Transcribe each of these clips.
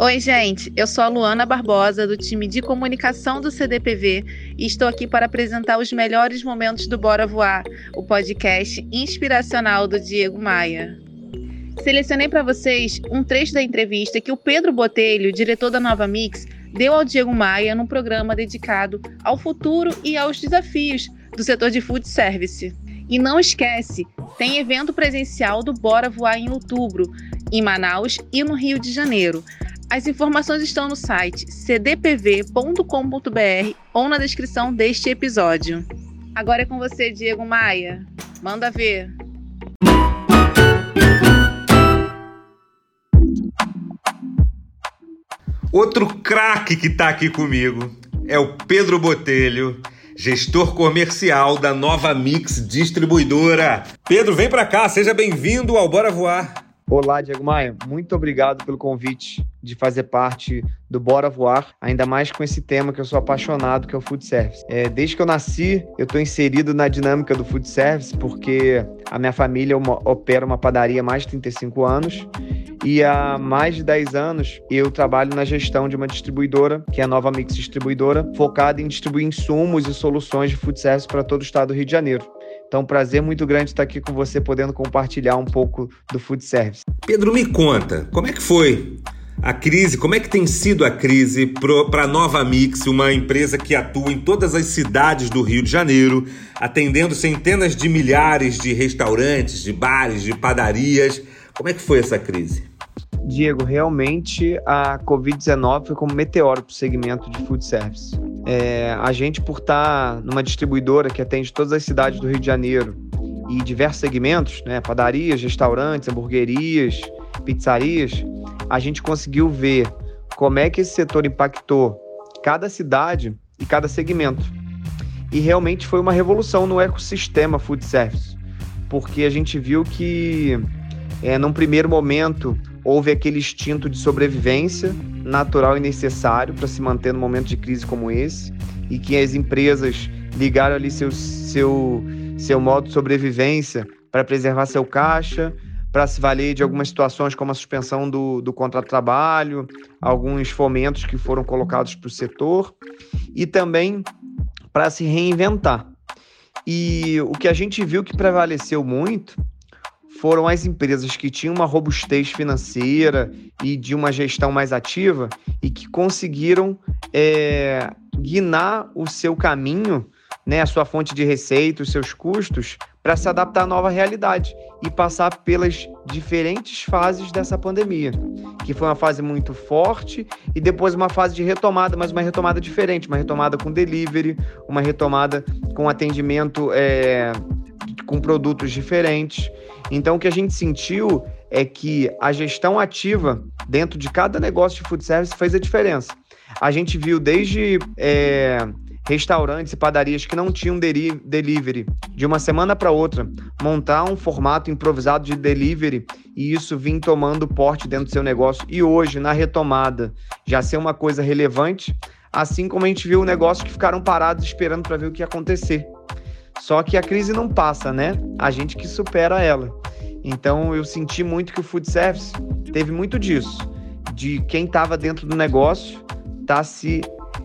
Oi, gente. Eu sou a Luana Barbosa, do time de comunicação do CDPV, e estou aqui para apresentar os melhores momentos do Bora Voar, o podcast inspiracional do Diego Maia. Selecionei para vocês um trecho da entrevista que o Pedro Botelho, diretor da Nova Mix, deu ao Diego Maia num programa dedicado ao futuro e aos desafios do setor de food service. E não esquece, tem evento presencial do Bora Voar em outubro, em Manaus e no Rio de Janeiro. As informações estão no site cdpv.com.br ou na descrição deste episódio. Agora é com você, Diego Maia. Manda ver. Outro craque que está aqui comigo é o Pedro Botelho, gestor comercial da Nova Mix Distribuidora. Pedro, vem para cá, seja bem-vindo ao Bora Voar. Olá, Diego Maia. Muito obrigado pelo convite de fazer parte do Bora Voar, ainda mais com esse tema que eu sou apaixonado, que é o food service. É, desde que eu nasci, eu estou inserido na dinâmica do food service, porque a minha família uma, opera uma padaria há mais de 35 anos e há mais de 10 anos eu trabalho na gestão de uma distribuidora, que é a Nova Mix Distribuidora, focada em distribuir insumos e soluções de food service para todo o estado do Rio de Janeiro. Então, um prazer muito grande estar aqui com você, podendo compartilhar um pouco do food service. Pedro, me conta, como é que foi a crise, como é que tem sido a crise para a Nova Mix, uma empresa que atua em todas as cidades do Rio de Janeiro, atendendo centenas de milhares de restaurantes, de bares, de padarias. Como é que foi essa crise? Diego, realmente a Covid-19 foi como um meteoro para o segmento de food service. É, a gente, por estar numa distribuidora que atende todas as cidades do Rio de Janeiro e diversos segmentos, né, padarias, restaurantes, hamburguerias, pizzarias, a gente conseguiu ver como é que esse setor impactou cada cidade e cada segmento. E realmente foi uma revolução no ecossistema food service, porque a gente viu que, é, num primeiro momento, houve aquele instinto de sobrevivência natural e necessário para se manter num momento de crise como esse e que as empresas ligaram ali seu, seu, seu modo de sobrevivência para preservar seu caixa, para se valer de algumas situações como a suspensão do, do contrato de trabalho, alguns fomentos que foram colocados para o setor e também para se reinventar. E o que a gente viu que prevaleceu muito foram as empresas que tinham uma robustez financeira e de uma gestão mais ativa e que conseguiram é, guinar o seu caminho, né, a sua fonte de receita, os seus custos, para se adaptar à nova realidade e passar pelas diferentes fases dessa pandemia, que foi uma fase muito forte e depois uma fase de retomada, mas uma retomada diferente, uma retomada com delivery, uma retomada com atendimento é, com produtos diferentes. Então, o que a gente sentiu é que a gestão ativa dentro de cada negócio de food service fez a diferença. A gente viu desde é, restaurantes e padarias que não tinham delivery de uma semana para outra montar um formato improvisado de delivery e isso vir tomando porte dentro do seu negócio e hoje na retomada já ser uma coisa relevante, assim como a gente viu negócios que ficaram parados esperando para ver o que ia acontecer. Só que a crise não passa, né? A gente que supera ela. Então eu senti muito que o food service teve muito disso, de quem estava dentro do negócio tá se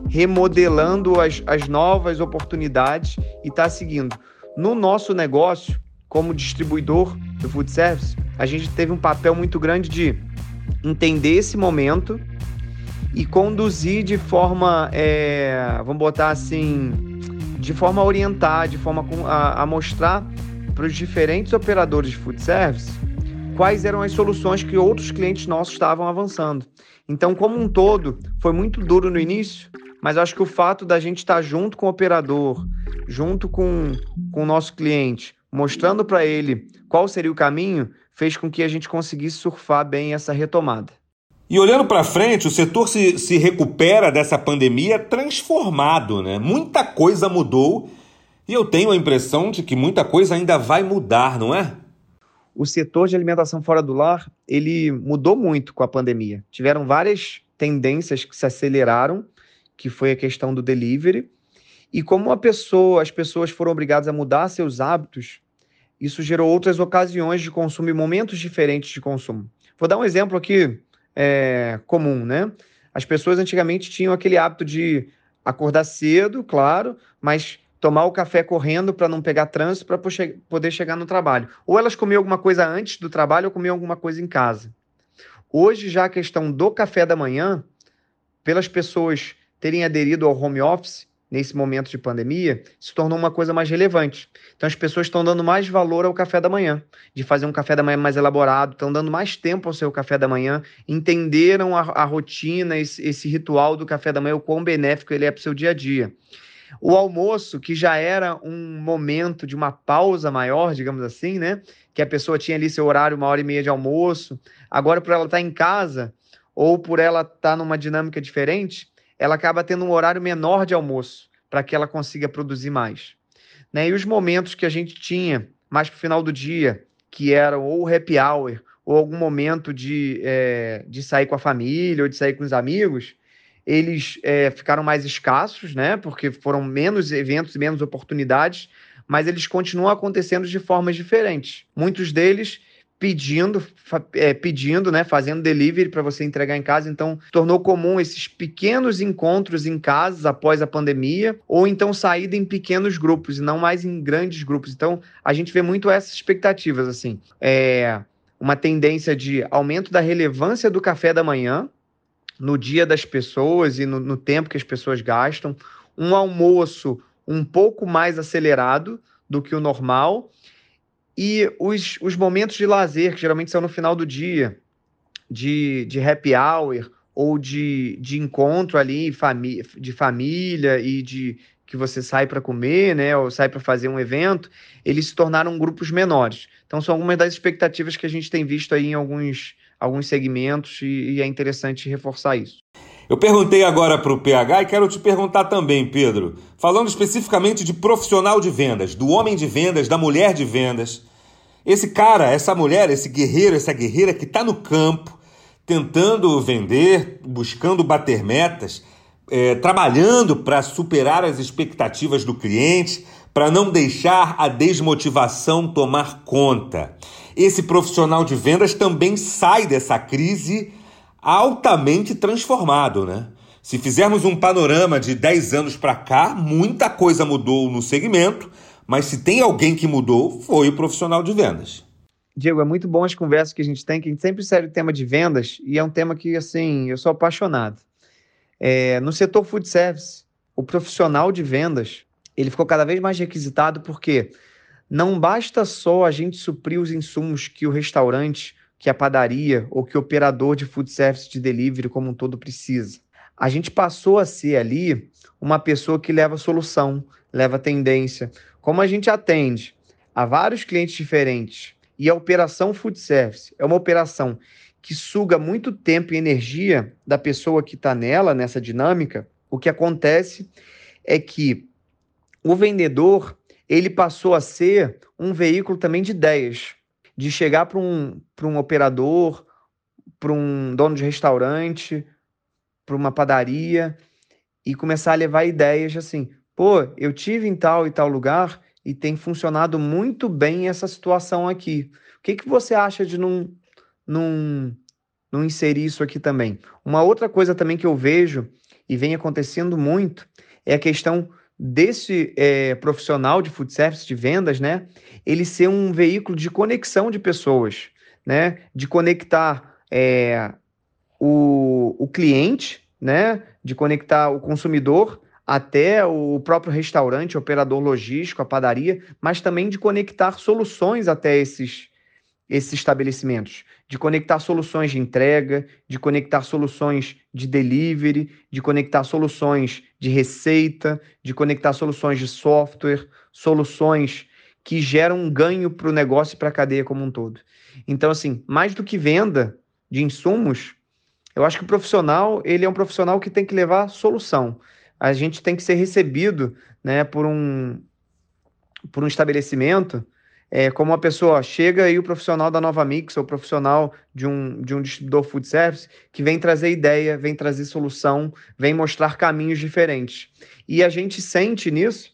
remodelando as, as novas oportunidades e tá seguindo. No nosso negócio, como distribuidor do food service, a gente teve um papel muito grande de entender esse momento e conduzir de forma, é, vamos botar assim, de forma a orientar, de forma a, a mostrar para os diferentes operadores de food service quais eram as soluções que outros clientes nossos estavam avançando. Então, como um todo, foi muito duro no início, mas acho que o fato da gente estar junto com o operador, junto com, com o nosso cliente, mostrando para ele qual seria o caminho, fez com que a gente conseguisse surfar bem essa retomada. E olhando para frente, o setor se, se recupera dessa pandemia transformado, né? Muita coisa mudou e eu tenho a impressão de que muita coisa ainda vai mudar, não é? O setor de alimentação fora do lar, ele mudou muito com a pandemia. Tiveram várias tendências que se aceleraram, que foi a questão do delivery. E como a pessoa, as pessoas foram obrigadas a mudar seus hábitos, isso gerou outras ocasiões de consumo e momentos diferentes de consumo. Vou dar um exemplo aqui é, comum, né? As pessoas antigamente tinham aquele hábito de acordar cedo, claro, mas tomar o café correndo para não pegar trânsito para poder chegar no trabalho. Ou elas comiam alguma coisa antes do trabalho ou comiam alguma coisa em casa. Hoje já a questão do café da manhã, pelas pessoas terem aderido ao home office nesse momento de pandemia, se tornou uma coisa mais relevante. Então as pessoas estão dando mais valor ao café da manhã, de fazer um café da manhã mais elaborado, estão dando mais tempo ao seu café da manhã, entenderam a, a rotina, esse, esse ritual do café da manhã, o quão benéfico ele é para o seu dia a dia. O almoço, que já era um momento de uma pausa maior, digamos assim, né? Que a pessoa tinha ali seu horário, uma hora e meia de almoço. Agora, por ela estar em casa ou por ela estar numa dinâmica diferente, ela acaba tendo um horário menor de almoço para que ela consiga produzir mais. Né? E os momentos que a gente tinha mais para o final do dia, que eram ou happy hour, ou algum momento de, é, de sair com a família ou de sair com os amigos, eles é, ficaram mais escassos, né? Porque foram menos eventos e menos oportunidades, mas eles continuam acontecendo de formas diferentes. Muitos deles pedindo, é, pedindo, né, fazendo delivery para você entregar em casa. Então, tornou comum esses pequenos encontros em casas após a pandemia, ou então saída em pequenos grupos e não mais em grandes grupos. Então, a gente vê muito essas expectativas, assim. É uma tendência de aumento da relevância do café da manhã, no dia das pessoas e no, no tempo que as pessoas gastam, um almoço um pouco mais acelerado do que o normal e os, os momentos de lazer, que geralmente são no final do dia, de, de happy hour ou de, de encontro ali fami de família e de que você sai para comer, né, ou sai para fazer um evento, eles se tornaram grupos menores. Então são algumas das expectativas que a gente tem visto aí em alguns alguns segmentos e, e é interessante reforçar isso. Eu perguntei agora para o PH e quero te perguntar também, Pedro, falando especificamente de profissional de vendas, do homem de vendas, da mulher de vendas. Esse cara, essa mulher, esse guerreiro, essa guerreira que está no campo, tentando vender, buscando bater metas, é, trabalhando para superar as expectativas do cliente, para não deixar a desmotivação tomar conta esse profissional de vendas também sai dessa crise altamente transformado, né? Se fizermos um panorama de 10 anos para cá, muita coisa mudou no segmento, mas se tem alguém que mudou, foi o profissional de vendas. Diego, é muito bom as conversas que a gente tem, que a gente sempre segue o tema de vendas, e é um tema que, assim, eu sou apaixonado. É, no setor food service, o profissional de vendas, ele ficou cada vez mais requisitado porque não basta só a gente suprir os insumos que o restaurante, que a padaria ou que o operador de food service de delivery como um todo precisa. A gente passou a ser ali uma pessoa que leva solução, leva tendência. Como a gente atende a vários clientes diferentes e a operação food service é uma operação que suga muito tempo e energia da pessoa que está nela, nessa dinâmica, o que acontece é que o vendedor ele passou a ser um veículo também de ideias, de chegar para um, um operador, para um dono de restaurante, para uma padaria e começar a levar ideias assim: pô, eu tive em tal e tal lugar e tem funcionado muito bem essa situação aqui. O que, que você acha de não, não, não inserir isso aqui também? Uma outra coisa também que eu vejo e vem acontecendo muito é a questão desse é, profissional de food service, de vendas, né, ele ser um veículo de conexão de pessoas, né, de conectar é, o, o cliente, né, de conectar o consumidor até o próprio restaurante, operador logístico, a padaria, mas também de conectar soluções até esses, esses estabelecimentos, de conectar soluções de entrega, de conectar soluções de delivery, de conectar soluções de receita, de conectar soluções de software, soluções que geram um ganho para o negócio e para a cadeia como um todo. Então, assim, mais do que venda de insumos, eu acho que o profissional ele é um profissional que tem que levar solução. A gente tem que ser recebido né, por, um, por um estabelecimento é, como uma pessoa chega aí o profissional da Nova Mix ou profissional de um, de um distribuidor food service que vem trazer ideia, vem trazer solução, vem mostrar caminhos diferentes. E a gente sente nisso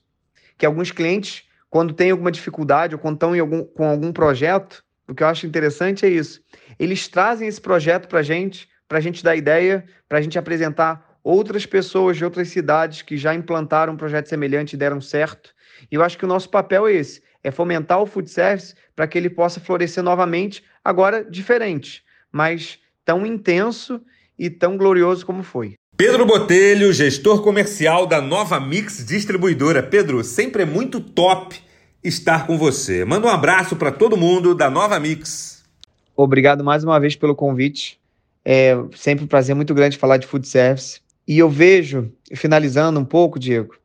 que alguns clientes, quando tem alguma dificuldade ou quando estão algum, com algum projeto, o que eu acho interessante é isso. Eles trazem esse projeto para a gente, para a gente dar ideia, para a gente apresentar outras pessoas de outras cidades que já implantaram um projeto semelhante e deram certo. E eu acho que o nosso papel é esse, é fomentar o food service para que ele possa florescer novamente, agora diferente, mas tão intenso e tão glorioso como foi. Pedro Botelho, gestor comercial da Nova Mix Distribuidora. Pedro, sempre é muito top estar com você. Manda um abraço para todo mundo da Nova Mix. Obrigado mais uma vez pelo convite. É sempre um prazer muito grande falar de food service. E eu vejo, finalizando um pouco, Diego,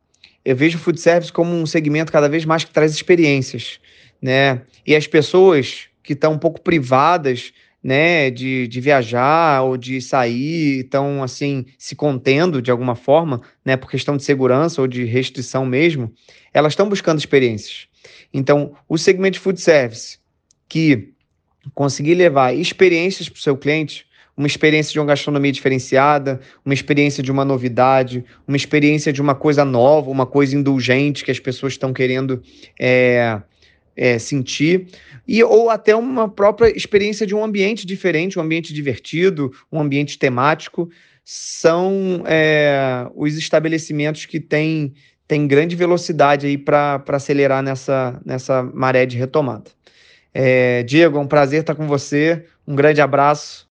eu vejo o food service como um segmento cada vez mais que traz experiências, né? E as pessoas que estão um pouco privadas, né, de, de viajar ou de sair, estão assim se contendo de alguma forma, né, por questão de segurança ou de restrição mesmo, elas estão buscando experiências. Então, o segmento de food service que conseguir levar experiências para o seu cliente, uma experiência de uma gastronomia diferenciada, uma experiência de uma novidade, uma experiência de uma coisa nova, uma coisa indulgente que as pessoas estão querendo é, é, sentir, e ou até uma própria experiência de um ambiente diferente, um ambiente divertido, um ambiente temático, são é, os estabelecimentos que têm, têm grande velocidade aí para acelerar nessa, nessa maré de retomada. É, Diego, é um prazer estar com você. Um grande abraço